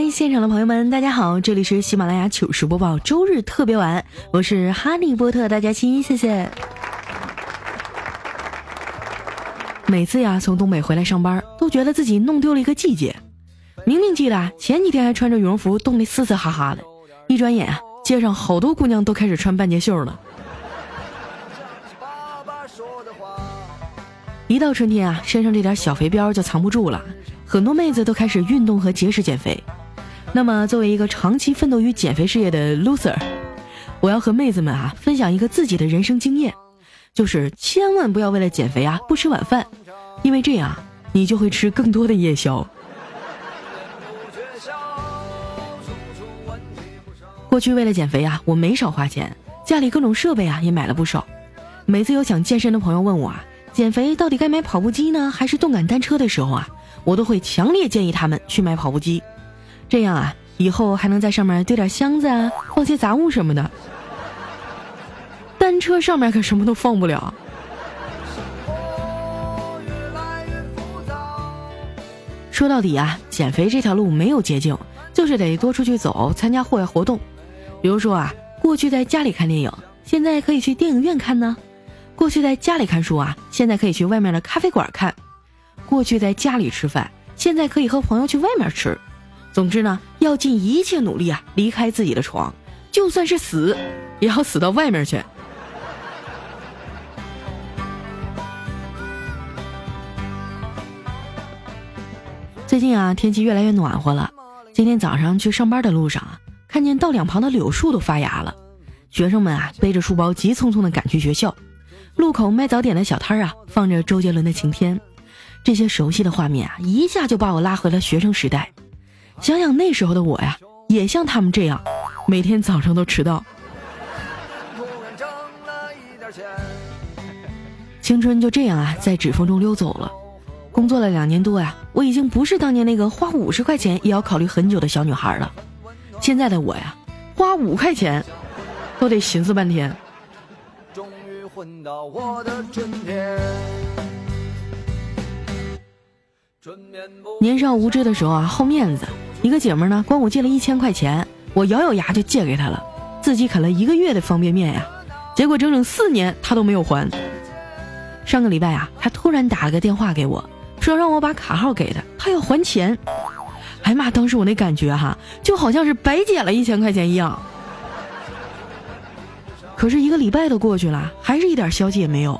嗨，现场的朋友们，大家好，这里是喜马拉雅糗事播报周日特别晚，我是哈利波特大家亲，谢谢。每次呀从东北回来上班，都觉得自己弄丢了一个季节。明明记得前几天还穿着羽绒服，冻得嘶嘶哈哈的，一转眼啊，街上好多姑娘都开始穿半截袖了。一到春天啊，身上这点小肥膘就藏不住了，很多妹子都开始运动和节食减肥。那么，作为一个长期奋斗于减肥事业的 loser，我要和妹子们啊分享一个自己的人生经验，就是千万不要为了减肥啊不吃晚饭，因为这样你就会吃更多的夜宵。过去为了减肥啊，我没少花钱，家里各种设备啊也买了不少。每次有想健身的朋友问我啊，减肥到底该买跑步机呢，还是动感单车的时候啊，我都会强烈建议他们去买跑步机。这样啊，以后还能在上面堆点箱子啊，放些杂物什么的。单车上面可什么都放不了。说到底啊，减肥这条路没有捷径，就是得多出去走，参加户外活动。比如说啊，过去在家里看电影，现在可以去电影院看呢；过去在家里看书啊，现在可以去外面的咖啡馆看；过去在家里吃饭，现在可以和朋友去外面吃。总之呢，要尽一切努力啊，离开自己的床，就算是死，也要死到外面去。最近啊，天气越来越暖和了。今天早上去上班的路上啊，看见道两旁的柳树都发芽了。学生们啊，背着书包急匆匆的赶去学校。路口卖早点的小摊啊，放着周杰伦的《晴天》。这些熟悉的画面啊，一下就把我拉回了学生时代。想想那时候的我呀，也像他们这样，每天早上都迟到。青春就这样啊，在指缝中溜走了。工作了两年多呀，我已经不是当年那个花五十块钱也要考虑很久的小女孩了。现在的我呀，花五块钱都得寻思半天。终于混到我的春天。年少无知的时候啊，好面子。一个姐们呢，管我借了一千块钱，我咬咬牙就借给她了，自己啃了一个月的方便面呀，结果整整四年她都没有还。上个礼拜啊，她突然打了个电话给我，说让我把卡号给她，她要还钱。哎妈，当时我那感觉哈，就好像是白捡了一千块钱一样。可是一个礼拜都过去了，还是一点消息也没有。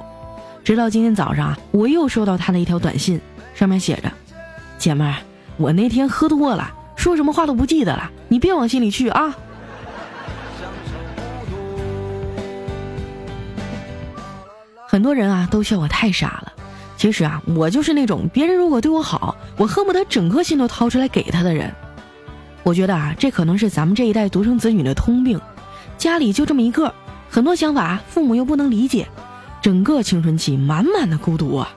直到今天早上，我又收到她的一条短信，上面写着：“姐妹儿，我那天喝多了。”说什么话都不记得了，你别往心里去啊！很多人啊都笑我太傻了，其实啊我就是那种别人如果对我好，我恨不得整颗心都掏出来给他的人。我觉得啊这可能是咱们这一代独生子女的通病，家里就这么一个，很多想法父母又不能理解，整个青春期满满的孤独啊。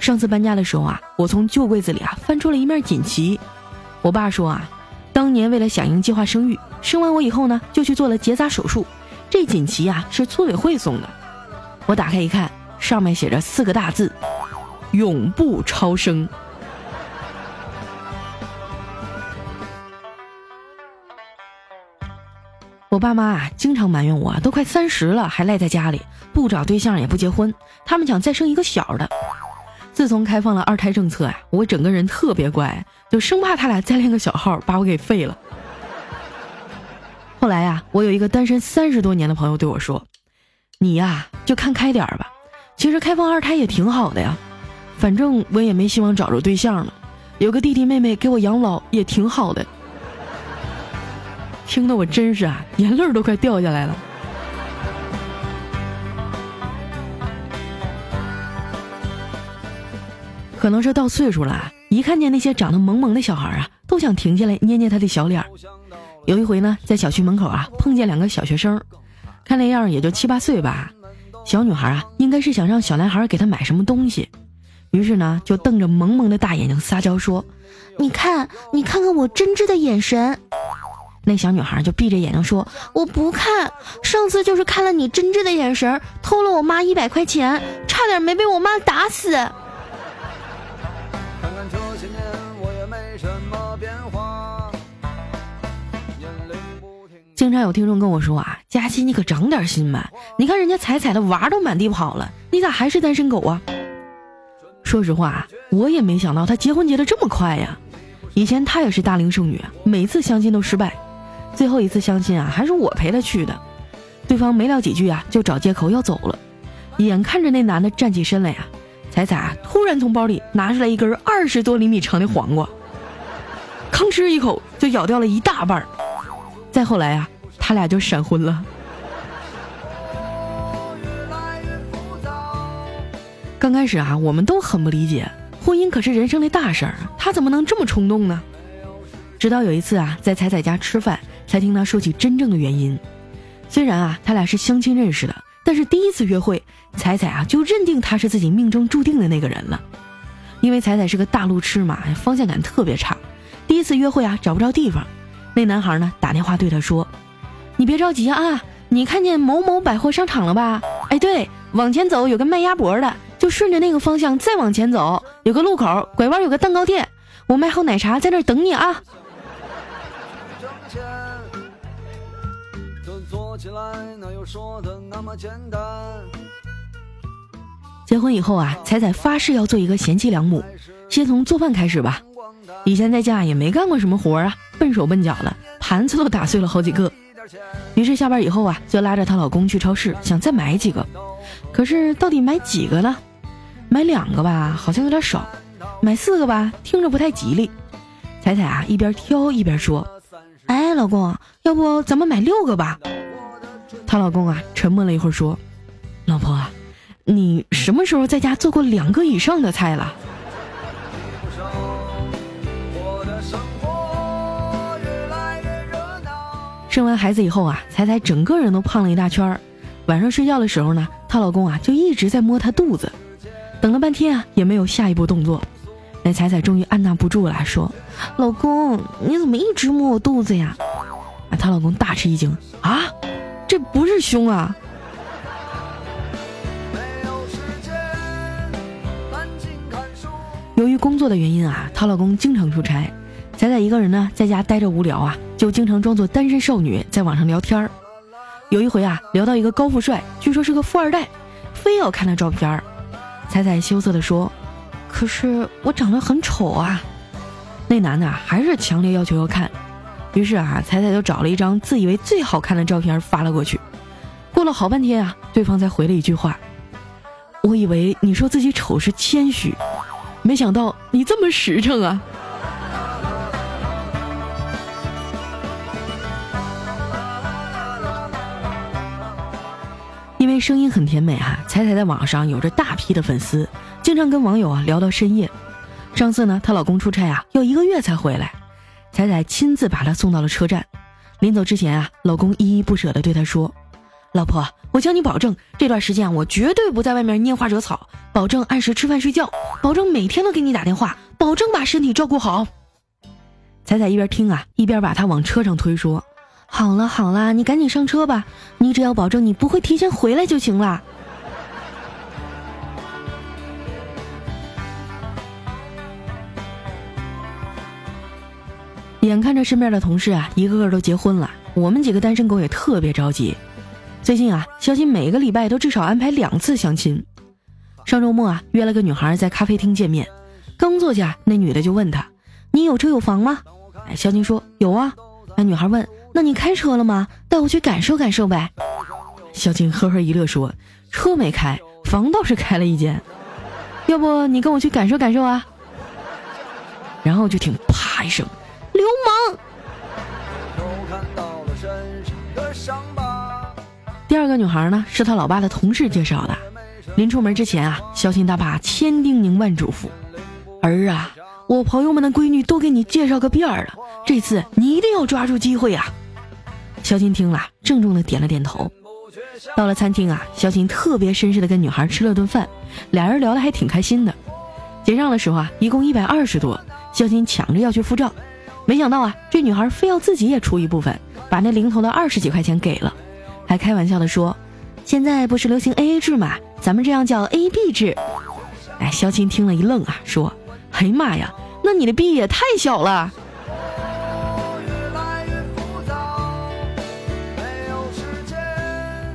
上次搬家的时候啊，我从旧柜子里啊翻出了一面锦旗。我爸说啊，当年为了响应计划生育，生完我以后呢，就去做了结扎手术。这锦旗啊是村委会送的。我打开一看，上面写着四个大字：永不超生。我爸妈啊，经常埋怨我，都快三十了还赖在家里，不找对象也不结婚，他们想再生一个小的。自从开放了二胎政策呀，我整个人特别乖，就生怕他俩再练个小号把我给废了。后来呀，我有一个单身三十多年的朋友对我说：“你呀，就看开点吧，其实开放二胎也挺好的呀，反正我也没希望找着对象了，有个弟弟妹妹给我养老也挺好的。”听得我真是啊，眼泪都快掉下来了。可能是到岁数了，一看见那些长得萌萌的小孩啊，都想停下来捏捏他的小脸儿。有一回呢，在小区门口啊，碰见两个小学生，看那样也就七八岁吧。小女孩啊，应该是想让小男孩给她买什么东西，于是呢，就瞪着萌萌的大眼睛撒娇说：“你看，你看看我真挚的眼神。”那小女孩就闭着眼睛说：“我不看，上次就是看了你真挚的眼神，偷了我妈一百块钱，差点没被我妈打死。”经常有听众跟我说啊，佳期你可长点心吧！你看人家彩彩的娃都满地跑了，你咋还是单身狗啊？说实话，我也没想到她结婚结的这么快呀。以前她也是大龄剩女，每次相亲都失败，最后一次相亲啊，还是我陪她去的。对方没聊几句啊，就找借口要走了。眼看着那男的站起身来呀，彩彩突然从包里拿出来一根二十多厘米长的黄瓜，吭哧一口就咬掉了一大半儿。再后来啊，他俩就闪婚了。刚开始啊，我们都很不理解，婚姻可是人生的大事儿，他怎么能这么冲动呢？直到有一次啊，在彩彩家吃饭，才听他说起真正的原因。虽然啊，他俩是相亲认识的，但是第一次约会，彩彩啊就认定他是自己命中注定的那个人了。因为彩彩是个大路痴嘛，方向感特别差，第一次约会啊找不着地方。那男孩呢？打电话对他说：“你别着急啊，你看见某某百货商场了吧？哎，对，往前走有个卖鸭脖的，就顺着那个方向再往前走，有个路口拐弯有个蛋糕店，我卖好奶茶在那儿等你啊。”结婚以后啊，彩彩发誓要做一个贤妻良母，先从做饭开始吧。以前在家也没干过什么活啊，笨手笨脚的，盘子都打碎了好几个。于是下班以后啊，就拉着她老公去超市，想再买几个。可是到底买几个呢？买两个吧，好像有点少；买四个吧，听着不太吉利。彩彩啊，一边挑一边说：“哎，老公，要不咱们买六个吧？”她老公啊，沉默了一会儿说：“老婆，你什么时候在家做过两个以上的菜了？”生完孩子以后啊，彩彩整个人都胖了一大圈儿。晚上睡觉的时候呢，她老公啊就一直在摸她肚子，等了半天啊也没有下一步动作。那彩彩终于按捺不住了，说：“老公，你怎么一直摸我肚子呀？”啊，她老公大吃一惊：“啊，这不是胸啊！”由于工作的原因啊，她老公经常出差。彩彩一个人呢，在家待着无聊啊，就经常装作单身少女，在网上聊天儿。有一回啊，聊到一个高富帅，据说是个富二代，非要看他照片儿。彩彩羞涩地说：“可是我长得很丑啊。”那男的还是强烈要求要看。于是啊，彩彩就找了一张自以为最好看的照片发了过去。过了好半天啊，对方才回了一句话：“我以为你说自己丑是谦虚，没想到你这么实诚啊。”因为声音很甜美哈，彩彩在网上有着大批的粉丝，经常跟网友啊聊到深夜。上次呢，她老公出差啊，要一个月才回来，彩彩亲自把她送到了车站。临走之前啊，老公依依不舍地对她说：“老婆，我向你保证，这段时间我绝对不在外面拈花惹草，保证按时吃饭睡觉，保证每天都给你打电话，保证把身体照顾好。”彩彩一边听啊，一边把他往车上推，说。好了好了，你赶紧上车吧。你只要保证你不会提前回来就行了。眼看着身边的同事啊，一个个都结婚了，我们几个单身狗也特别着急。最近啊，小新每个礼拜都至少安排两次相亲。上周末啊，约了个女孩在咖啡厅见面，刚坐下，那女的就问他：“你有车有房吗？”哎，小新说：“有啊。”那女孩问。那你开车了吗？带我去感受感受呗。小静呵呵一乐说：“车没开，房倒是开了一间。要不你跟我去感受感受啊？”然后就听啪一声，流氓。第二个女孩呢，是他老爸的同事介绍的。临出门之前啊，小新大爸千叮咛万嘱咐：“儿啊，我朋友们的闺女都给你介绍个遍了，这次你一定要抓住机会啊！肖琴听了，郑重的点了点头。到了餐厅啊，肖琴特别绅士的跟女孩吃了顿饭，俩人聊得还挺开心的。结账的时候啊，一共一百二十多，肖琴抢着要去付账，没想到啊，这女孩非要自己也出一部分，把那零头的二十几块钱给了，还开玩笑的说：“现在不是流行 A A 制嘛，咱们这样叫 A B 制。”哎，肖琴听了一愣啊，说：“哎呀妈呀，那你的币也太小了。”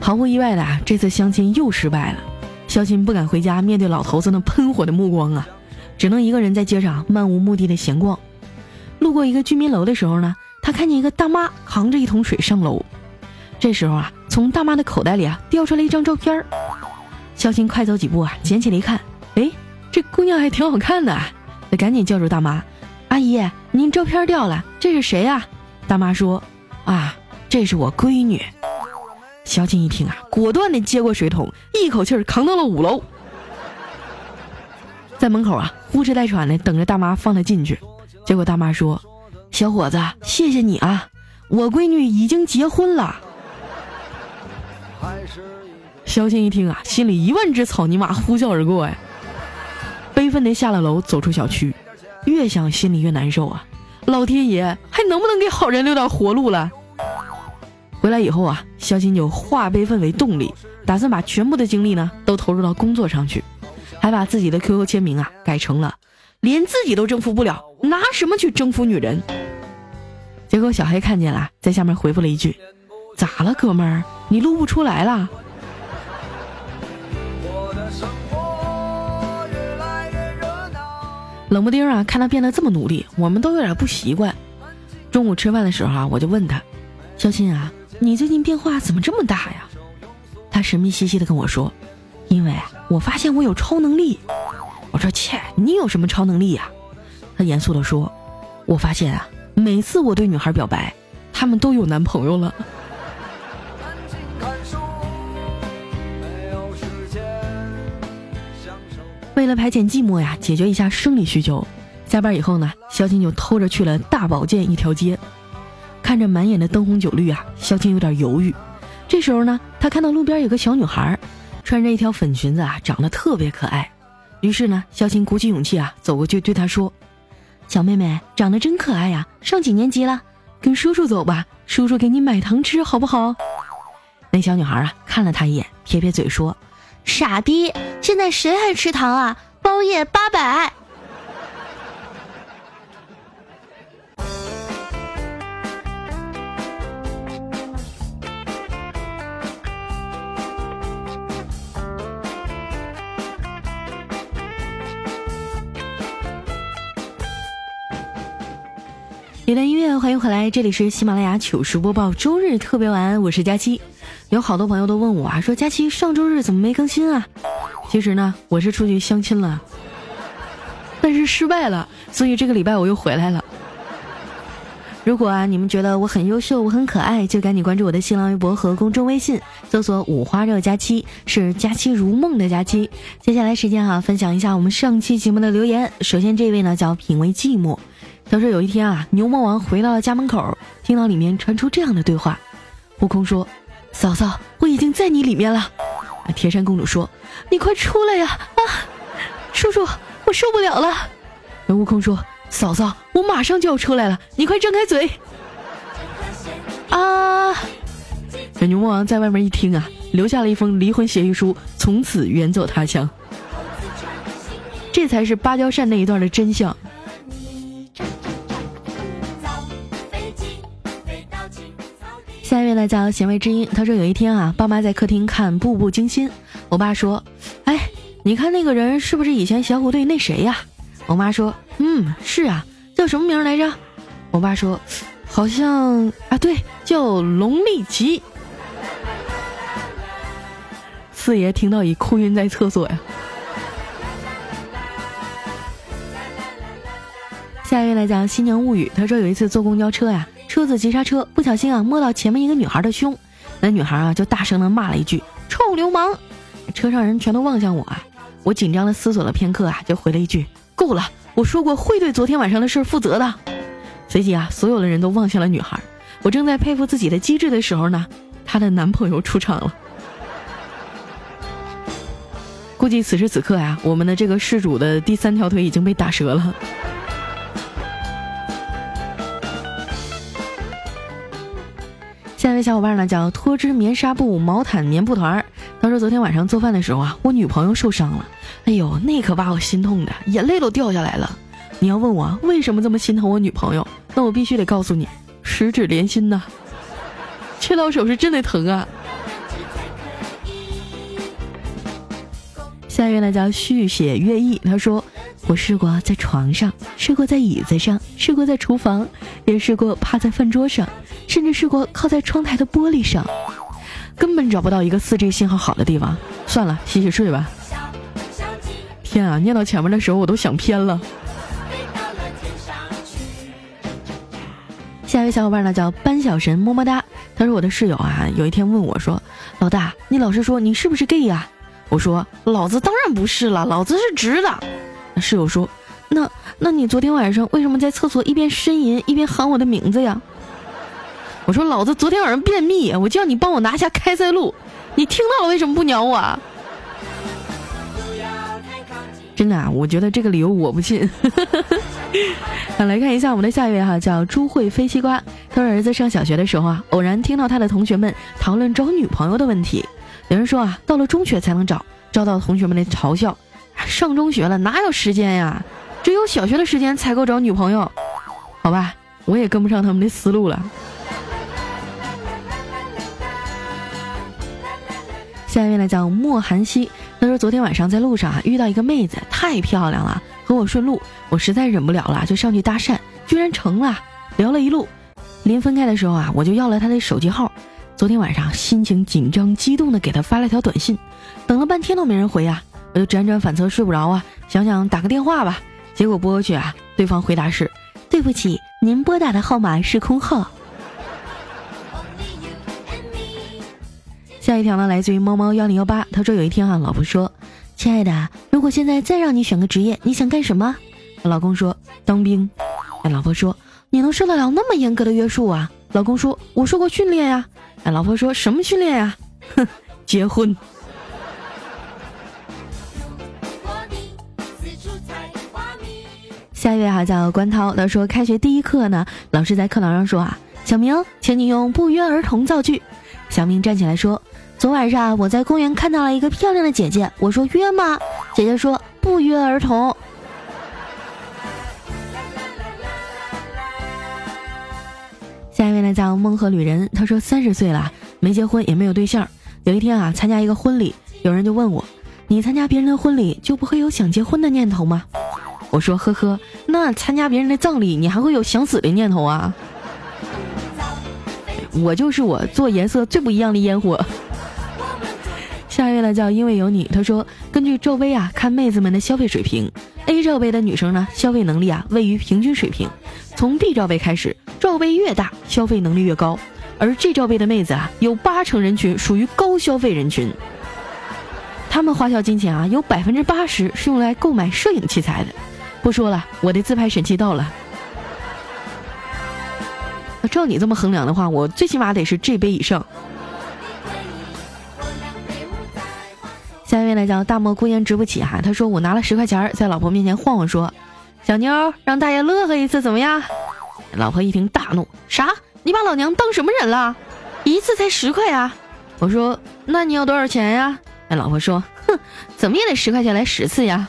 毫不意外的啊，这次相亲又失败了。肖琴不敢回家，面对老头子那喷火的目光啊，只能一个人在街上漫无目的的闲逛。路过一个居民楼的时候呢，他看见一个大妈扛着一桶水上楼。这时候啊，从大妈的口袋里啊掉出来一张照片儿肖琴快走几步啊，捡起来一看，哎，这姑娘还挺好看的。他赶紧叫住大妈：“阿姨，您照片掉了，这是谁啊？”大妈说：“啊，这是我闺女。”肖静一听啊，果断的接过水桶，一口气儿扛到了五楼，在门口啊呼哧带喘的等着大妈放他进去。结果大妈说：“小伙子，谢谢你啊，我闺女已经结婚了。”肖静一听啊，心里一万只草泥马呼啸而过呀，悲愤的下了楼，走出小区，越想心里越难受啊！老天爷，还能不能给好人留点活路了？回来以后啊，肖金就化悲愤为动力，打算把全部的精力呢都投入到工作上去，还把自己的 QQ 签名啊改成了“连自己都征服不了，拿什么去征服女人？”结果小黑看见了，在下面回复了一句：“咋了，哥们儿？你录不出来了？”冷不丁啊，看他变得这么努力，我们都有点不习惯。中午吃饭的时候啊，我就问他：“肖鑫啊。”你最近变化怎么这么大呀？他神秘兮兮的跟我说：“因为我发现我有超能力。”我说：“切，你有什么超能力呀？”他严肃的说：“我发现啊，每次我对女孩表白，她们都有男朋友了。”为了排遣寂寞呀，解决一下生理需求，下班以后呢，肖金就偷着去了大保健一条街。看着满眼的灯红酒绿啊，肖青有点犹豫。这时候呢，他看到路边有个小女孩，穿着一条粉裙子啊，长得特别可爱。于是呢，肖青鼓起勇气啊，走过去对她说：“小妹妹长得真可爱呀，上几年级了？跟叔叔走吧，叔叔给你买糖吃，好不好？”那小女孩啊，看了他一眼，撇撇嘴说：“傻逼，现在谁还吃糖啊？包夜八百。”一段音乐，欢迎回来，这里是喜马拉雅糗事播报周日特别晚，我是佳期。有好多朋友都问我啊，说佳期上周日怎么没更新啊？其实呢，我是出去相亲了，但是失败了，所以这个礼拜我又回来了。如果啊，你们觉得我很优秀，我很可爱，就赶紧关注我的新浪微博和公众微信，搜索“五花肉佳期”，是佳期如梦的佳期。接下来时间哈，分享一下我们上期节目的留言。首先这位呢叫品味寂寞。他说：“有一天啊，牛魔王回到了家门口，听到里面传出这样的对话。悟空说：‘嫂嫂，我已经在你里面了。’啊，铁扇公主说：‘你快出来呀！啊，叔叔，我受不了了。’那悟空说：‘嫂嫂，我马上就要出来了，你快张开嘴。’啊！这牛魔王在外面一听啊，留下了一封离婚协议书，从此远走他乡。这才是芭蕉扇那一段的真相。”下一位呢叫贤惠知音，他说有一天啊，爸妈在客厅看《步步惊心》，我爸说：“哎，你看那个人是不是以前小虎队那谁呀？”我妈说：“嗯，是啊，叫什么名来着？”我爸说：“好像啊，对，叫龙立奇。”四爷听到已哭晕在厕所呀。下一位来讲《新娘物语》，他说有一次坐公交车呀。车子急刹车，不小心啊摸到前面一个女孩的胸，那女孩啊就大声的骂了一句“臭流氓”，车上人全都望向我啊，我紧张的思索了片刻啊，就回了一句“够了，我说过会对昨天晚上的事负责的。随即啊，所有的人都望向了女孩。我正在佩服自己的机智的时候呢，她的男朋友出场了。估计此时此刻呀，我们的这个事主的第三条腿已经被打折了。下一位小伙伴呢叫脱脂棉纱布毛毯棉布团儿，他说昨天晚上做饭的时候啊，我女朋友受伤了，哎呦，那可把我心痛的，眼泪都掉下来了。你要问我为什么这么心疼我女朋友，那我必须得告诉你，十指连心呐，切到手是真的疼啊。下一位呢叫续写月意，他说：“我试过在床上，试过在椅子上，试过在厨房，也试过趴在饭桌上，甚至试过靠在窗台的玻璃上，根本找不到一个 4G 信号好的地方。算了，洗洗睡吧。”天啊，念到前面的时候我都想偏了。下一位小伙伴呢叫班小神么么哒，他说：“我的室友啊，有一天问我说，老大，你老实说，你是不是 gay 呀？”我说：“老子当然不是了，老子是直的。”室友说：“那那你昨天晚上为什么在厕所一边呻吟一边喊我的名字呀？”我说：“老子昨天晚上便秘，我叫你帮我拿下开塞露，你听到了为什么不鸟我？”真的啊，我觉得这个理由我不信。好，来看一下我们的下一位哈，叫朱慧飞西瓜。他说儿子上小学的时候啊，偶然听到他的同学们讨论找女朋友的问题。有人说啊，到了中学才能找，遭到同学们的嘲笑。上中学了哪有时间呀？只有小学的时间才够找女朋友。好吧，我也跟不上他们的思路了。下一位呢叫莫寒溪，他说昨天晚上在路上啊遇到一个妹子，太漂亮了，和我顺路，我实在忍不了了，就上去搭讪，居然成了，聊了一路。临分开的时候啊，我就要了她的手机号。昨天晚上心情紧张激动的给他发了条短信，等了半天都没人回啊，我就辗转反侧睡不着啊，想想打个电话吧，结果拨过去啊，对方回答是：对不起，您拨打的号码是空号。下一条呢，来自于猫猫幺零幺八，他说有一天啊，老婆说：“亲爱的，如果现在再让你选个职业，你想干什么？”老公说：“当兵。”哎，老婆说：“你能受得了那么严格的约束啊？”老公说：“我受过训练呀。”哎，老婆说什么训练呀？哼，结婚。下一位哈叫关涛，他说开学第一课呢，老师在课堂上说啊，小明，请你用不约而同造句。小明站起来说，昨晚上我在公园看到了一个漂亮的姐姐，我说约吗？姐姐说不约而同。下一位呢叫梦河旅人，他说三十岁了，没结婚也没有对象。有一天啊，参加一个婚礼，有人就问我：“你参加别人的婚礼就不会有想结婚的念头吗？”我说：“呵呵，那参加别人的葬礼，你还会有想死的念头啊？”我就是我，做颜色最不一样的烟火。下一位呢叫因为有你，他说根据罩杯啊看妹子们的消费水平，A 罩杯的女生呢消费能力啊位于平均水平，从 B 罩杯开始。罩杯越大，消费能力越高，而这罩杯的妹子啊，有八成人群属于高消费人群。他们花销金钱啊，有百分之八十是用来购买摄影器材的。不说了，我的自拍神器到了。照你这么衡量的话，我最起码得是这杯以上。下一位呢叫大漠孤烟直不起哈，他说我拿了十块钱在老婆面前晃晃说：“小妞，让大爷乐呵一次怎么样？”老婆一听大怒：“啥？你把老娘当什么人了？一次才十块呀！”我说：“那你要多少钱呀？”哎，老婆说：“哼，怎么也得十块钱来十次呀。”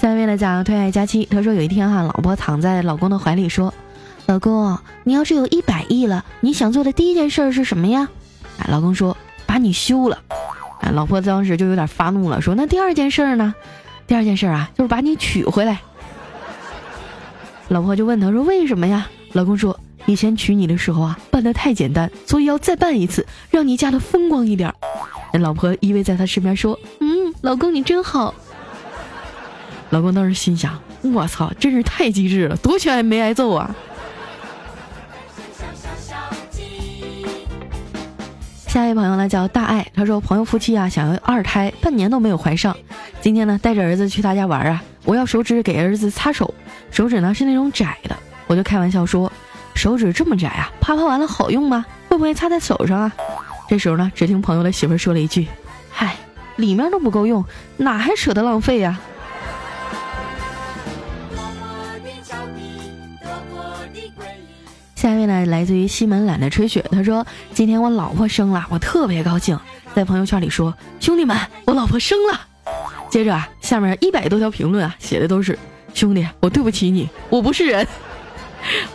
下面呢讲推爱佳期，他说有一天哈，老婆躺在老公的怀里说：“老公，你要是有一百亿了，你想做的第一件事是什么呀？”哎，老公说：“把你休了。”哎，老婆当时就有点发怒了，说：“那第二件事呢？第二件事啊，就是把你娶回来。”老婆就问他说：“为什么呀？”老公说：“以前娶你的时候啊，办的太简单，所以要再办一次，让你嫁的风光一点。”那老婆依偎在他身边说：“嗯，老公你真好。”老公当时心想：“我操，真是太机智了，多缺没挨揍啊！”下一位朋友呢叫大爱，他说朋友夫妻啊想要二胎，半年都没有怀上。今天呢带着儿子去他家玩啊，我要手指给儿子擦手，手指呢是那种窄的，我就开玩笑说，手指这么窄啊，啪啪完了好用吗？会不会擦在手上啊？这时候呢，只听朋友的媳妇说了一句：“嗨，里面都不够用，哪还舍得浪费呀？”下一位呢，来自于西门懒得吹雪，他说：“今天我老婆生了，我特别高兴，在朋友圈里说，兄弟们，我老婆生了。”接着啊，下面一百多条评论啊，写的都是：“兄弟，我对不起你，我不是人。”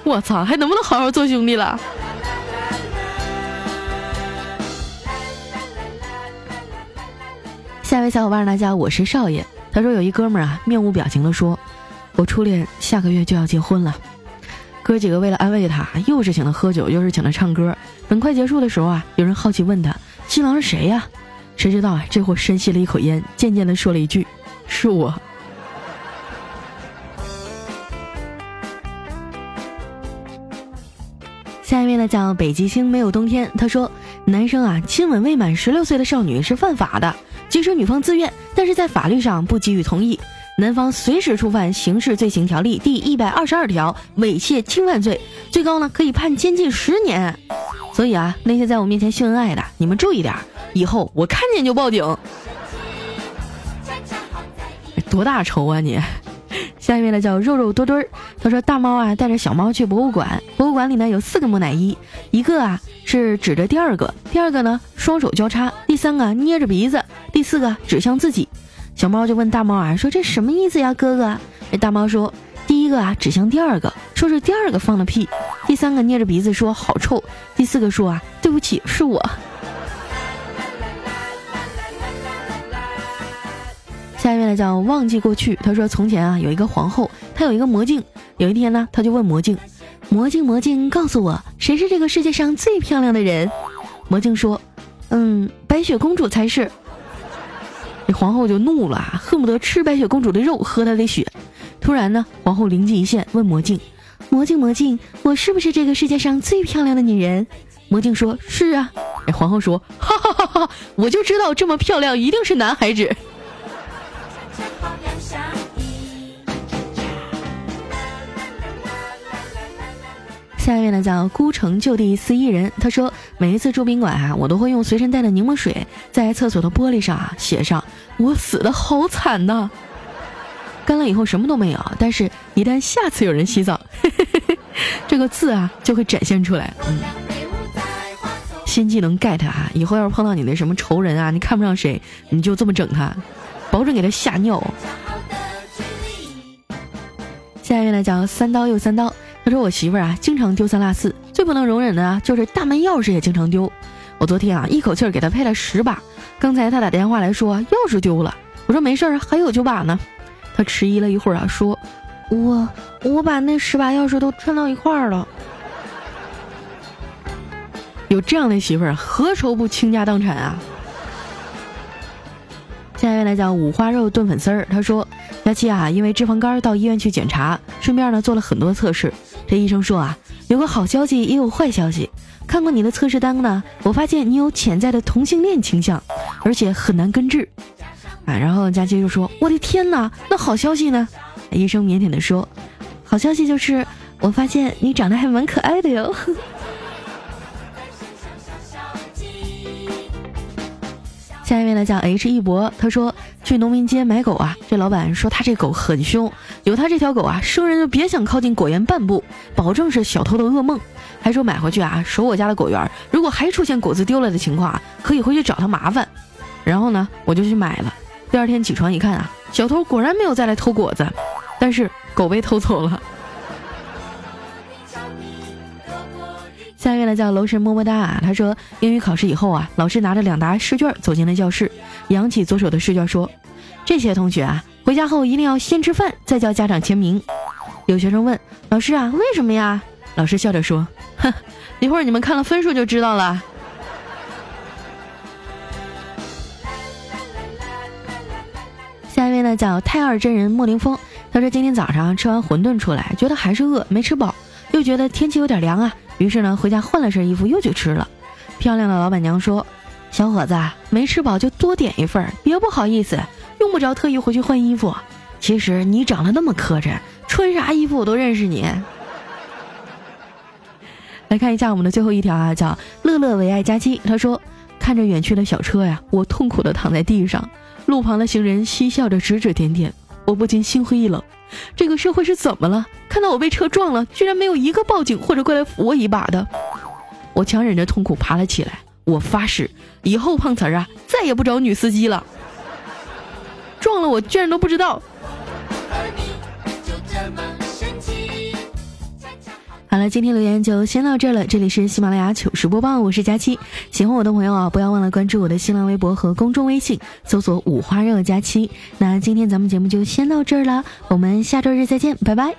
我操，还能不能好好做兄弟了？下一位小伙伴呢叫我是少爷，他说有一哥们儿啊面无表情的说：“我初恋下个月就要结婚了。”哥几个为了安慰他，又是请他喝酒，又是请他唱歌。等快结束的时候啊，有人好奇问他：“新郎是谁呀？”谁知道啊，这货深吸了一口烟，渐渐的说了一句：“是我。”下一位呢叫北极星没有冬天，他说：“男生啊亲吻未满十六岁的少女是犯法的。”即使女方自愿，但是在法律上不给予同意，男方随时触犯刑事罪行条例第一百二十二条猥亵侵犯罪，最高呢可以判监禁十年。所以啊，那些在我面前秀恩爱的，你们注意点，以后我看见就报警。多大仇啊你！下一位呢叫肉肉墩墩儿，他说大猫啊带着小猫去博物馆，博物馆里呢有四个木乃伊，一个啊。是指着第二个，第二个呢双手交叉，第三个捏着鼻子，第四个指向自己。小猫就问大猫啊，说这什么意思呀，哥哥？那大猫说，第一个啊指向第二个，说是第二个放的屁；第三个捏着鼻子说好臭；第四个说啊，对不起，是我。下一位呢叫忘记过去，他说从前啊有一个皇后，她有一个魔镜，有一天呢，他就问魔镜。魔镜，魔镜，告诉我谁是这个世界上最漂亮的人？魔镜说：“嗯，白雪公主才是。”这皇后就怒了，恨不得吃白雪公主的肉，喝她的血。突然呢，皇后灵机一现，问魔镜：“魔镜，魔镜，我是不是这个世界上最漂亮的女人？”魔镜说：“是啊。”，皇后说：“哈哈哈哈！我就知道这么漂亮一定是男孩子。”下一位呢叫孤城就地思一人，他说每一次住宾馆啊，我都会用随身带的柠檬水在厕所的玻璃上啊写上“我死的好惨呐”，干了以后什么都没有，但是一旦下次有人洗澡，嘿嘿嘿这个字啊就会展现出来。嗯，新技能 get 啊，以后要是碰到你那什么仇人啊，你看不上谁，你就这么整他，保准给他吓尿。下一位呢叫三刀又三刀。他说：“我媳妇儿啊，经常丢三落四，最不能容忍的啊，就是大门钥匙也经常丢。我昨天啊，一口气儿给他配了十把。刚才他打电话来说钥匙丢了，我说没事儿，还有九把呢。他迟疑了一会儿啊，说：我我把那十把钥匙都串到一块儿了。有这样的媳妇儿，何愁不倾家荡产啊？”下一位来讲五花肉炖粉丝儿，他说：“佳期啊，因为脂肪肝到医院去检查，顺便呢做了很多测试。”这医生说啊，有个好消息，也有坏消息。看过你的测试单呢，我发现你有潜在的同性恋倾向，而且很难根治。啊，然后佳琪就说：“我的天哪，那好消息呢？”医生腼腆地说：“好消息就是我发现你长得还蛮可爱的哟。”下一位呢叫 H 一博，他说去农民街买狗啊，这老板说他这狗很凶，有他这条狗啊，生人就别想靠近果园半步，保证是小偷的噩梦。还说买回去啊，守我家的果园，如果还出现果子丢了的情况啊，可以回去找他麻烦。然后呢，我就去买了。第二天起床一看啊，小偷果然没有再来偷果子，但是狗被偷走了。下一位呢叫楼神么么哒啊，他说英语考试以后啊，老师拿着两沓试卷走进了教室，扬起左手的试卷说：“这些同学啊，回家后一定要先吃饭，再叫家长签名。”有学生问老师啊，为什么呀？老师笑着说：“哼，一会儿你们看了分数就知道了。”下一位呢叫太二真人莫凌峰，他说今天早上吃完馄饨出来，觉得还是饿，没吃饱，又觉得天气有点凉啊。于是呢，回家换了身衣服又去吃了，漂亮的老板娘说：“小伙子，没吃饱就多点一份，别不好意思，用不着特意回去换衣服。其实你长得那么磕碜，穿啥衣服我都认识你。”来看一下我们的最后一条啊，叫乐乐为爱佳期。他说：“看着远去的小车呀，我痛苦的躺在地上，路旁的行人嬉笑着指指点点，我不禁心灰意冷。这个社会是怎么了？看到我被车撞了，居然没有一个报警或者过来扶我一把的。”我强忍着痛苦爬了起来，我发誓以后碰瓷儿啊，再也不找女司机了。撞了我居然都不知道。好了，今天留言就先到这儿了。这里是喜马拉雅糗事播报，我是佳期。喜欢我的朋友啊，不要忘了关注我的新浪微博和公众微信，搜索“五花肉佳期”。那今天咱们节目就先到这儿了，我们下周日再见，拜拜。